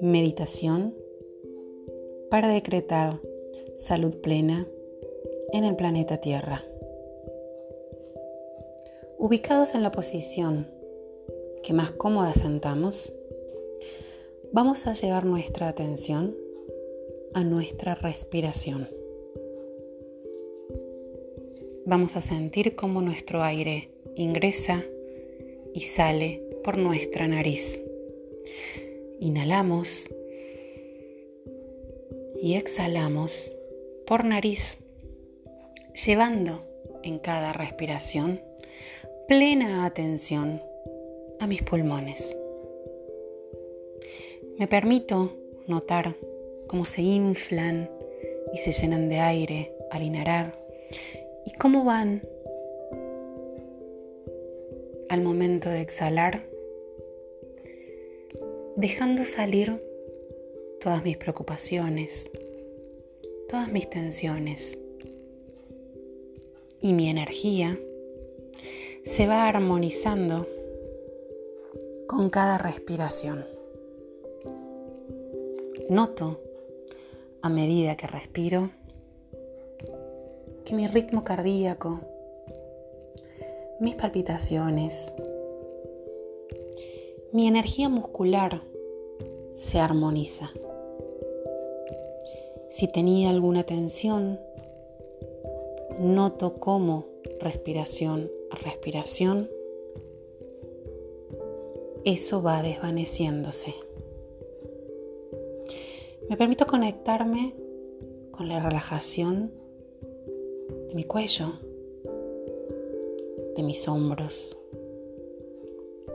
Meditación para decretar salud plena en el planeta Tierra. Ubicados en la posición que más cómoda sentamos, vamos a llevar nuestra atención a nuestra respiración. Vamos a sentir cómo nuestro aire ingresa y sale por nuestra nariz. Inhalamos y exhalamos por nariz, llevando en cada respiración plena atención a mis pulmones. Me permito notar cómo se inflan y se llenan de aire al inhalar y cómo van al momento de exhalar, dejando salir todas mis preocupaciones, todas mis tensiones y mi energía se va armonizando con cada respiración. Noto a medida que respiro que mi ritmo cardíaco, mis palpitaciones, mi energía muscular se armoniza. Si tenía alguna tensión, noto cómo respiración a respiración, eso va desvaneciéndose. Me permito conectarme con la relajación de mi cuello, de mis hombros,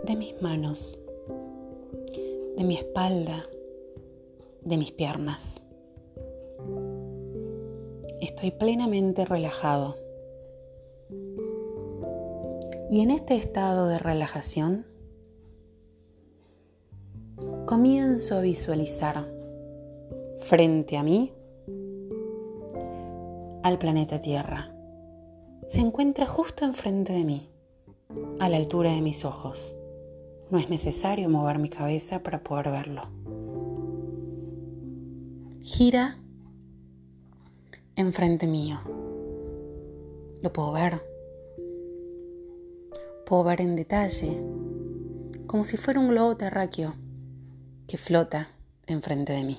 de mis manos, de mi espalda, de mis piernas. Estoy plenamente relajado. Y en este estado de relajación comienzo a visualizar frente a mí al planeta Tierra. Se encuentra justo enfrente de mí, a la altura de mis ojos. No es necesario mover mi cabeza para poder verlo. Gira enfrente mío. Lo puedo ver. Puedo ver en detalle, como si fuera un globo terráqueo que flota enfrente de mí.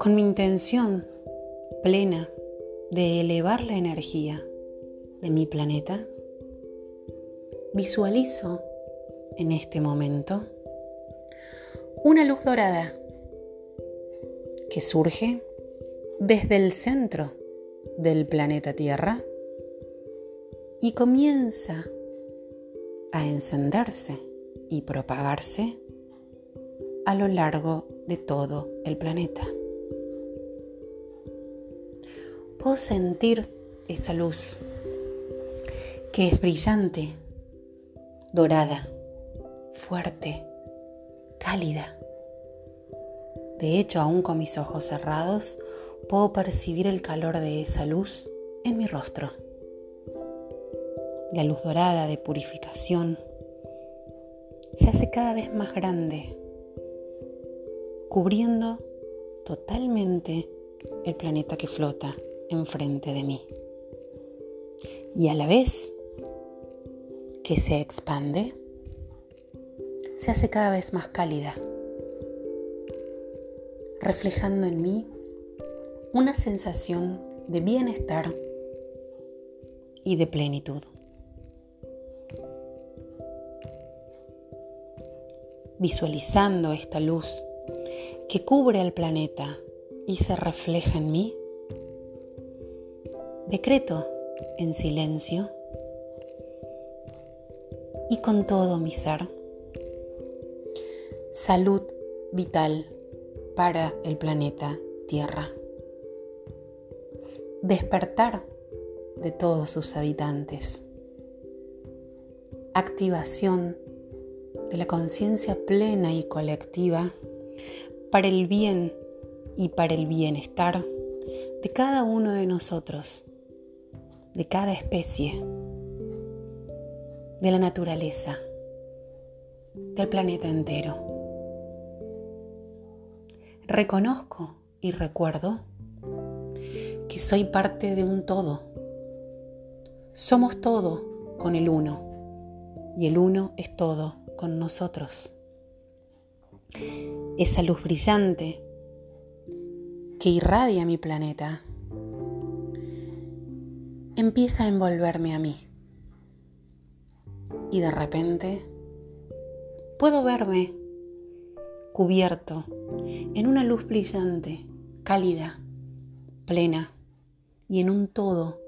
con mi intención plena de elevar la energía de mi planeta, visualizo en este momento una luz dorada que surge desde el centro del planeta Tierra y comienza a encenderse y propagarse a lo largo de todo el planeta puedo sentir esa luz que es brillante, dorada, fuerte, cálida. De hecho, aún con mis ojos cerrados, puedo percibir el calor de esa luz en mi rostro. La luz dorada de purificación se hace cada vez más grande, cubriendo totalmente el planeta que flota enfrente de mí. Y a la vez que se expande, se hace cada vez más cálida, reflejando en mí una sensación de bienestar y de plenitud. Visualizando esta luz que cubre el planeta y se refleja en mí, decreto en silencio y con todo mi ser salud vital para el planeta Tierra. Despertar de todos sus habitantes. Activación de la conciencia plena y colectiva para el bien y para el bienestar de cada uno de nosotros de cada especie, de la naturaleza, del planeta entero. Reconozco y recuerdo que soy parte de un todo. Somos todo con el uno y el uno es todo con nosotros. Esa luz brillante que irradia mi planeta empieza a envolverme a mí. Y de repente puedo verme cubierto en una luz brillante, cálida, plena y en un todo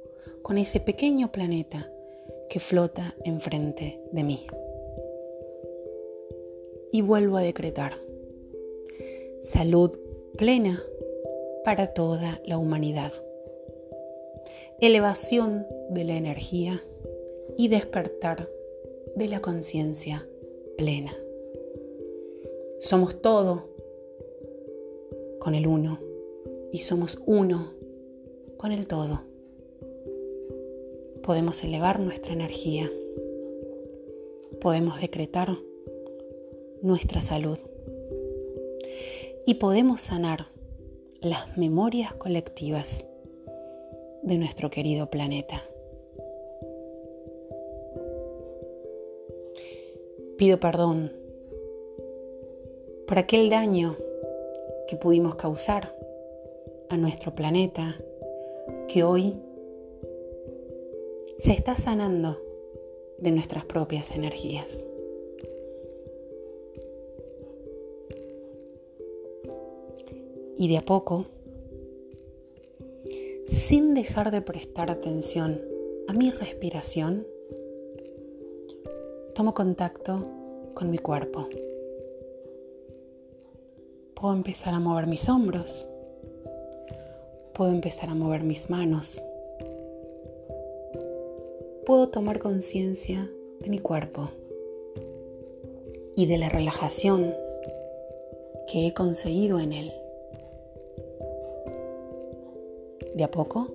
con ese pequeño planeta que flota enfrente de mí. Y vuelvo a decretar salud plena para toda la humanidad, elevación de la energía y despertar de la conciencia plena. Somos todo con el uno y somos uno con el todo. Podemos elevar nuestra energía. Podemos decretar nuestra salud. Y podemos sanar las memorias colectivas de nuestro querido planeta. Pido perdón por aquel daño que pudimos causar a nuestro planeta que hoy se está sanando de nuestras propias energías. Y de a poco, sin dejar de prestar atención a mi respiración, tomo contacto con mi cuerpo. Puedo empezar a mover mis hombros. Puedo empezar a mover mis manos. Puedo tomar conciencia de mi cuerpo y de la relajación que he conseguido en él. De a poco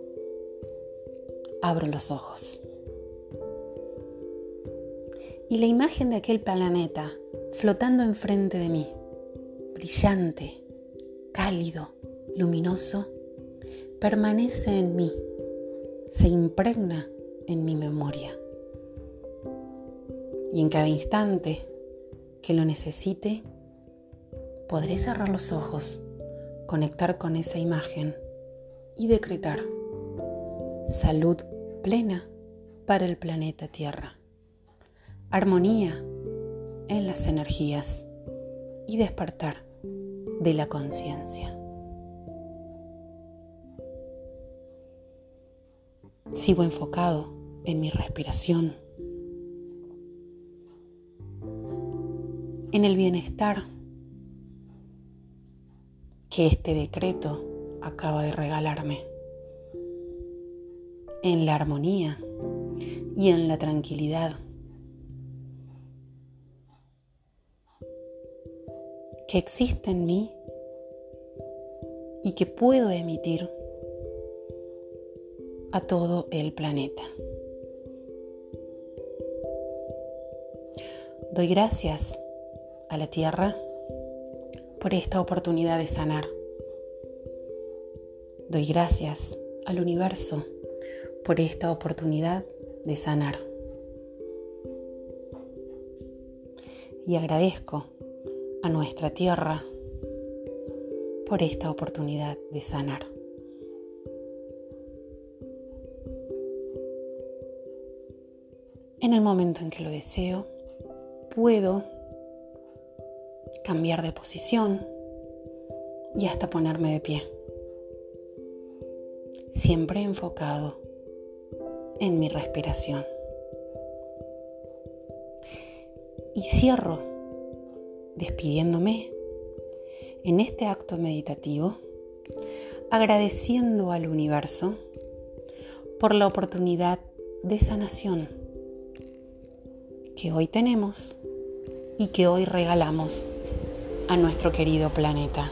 abro los ojos. Y la imagen de aquel planeta flotando enfrente de mí brillante, cálido, luminoso, permanece en mí, se impregna en mi memoria. Y en cada instante que lo necesite, podré cerrar los ojos, conectar con esa imagen y decretar salud plena para el planeta Tierra, armonía en las energías y despertar de la conciencia. Sigo enfocado en mi respiración, en el bienestar que este decreto acaba de regalarme, en la armonía y en la tranquilidad que existe en mí y que puedo emitir a todo el planeta. Doy gracias a la Tierra por esta oportunidad de sanar. Doy gracias al universo por esta oportunidad de sanar. Y agradezco a nuestra tierra por esta oportunidad de sanar. En el momento en que lo deseo, puedo cambiar de posición y hasta ponerme de pie. Siempre enfocado en mi respiración. Y cierro despidiéndome en este acto meditativo, agradeciendo al universo por la oportunidad de sanación que hoy tenemos y que hoy regalamos a nuestro querido planeta.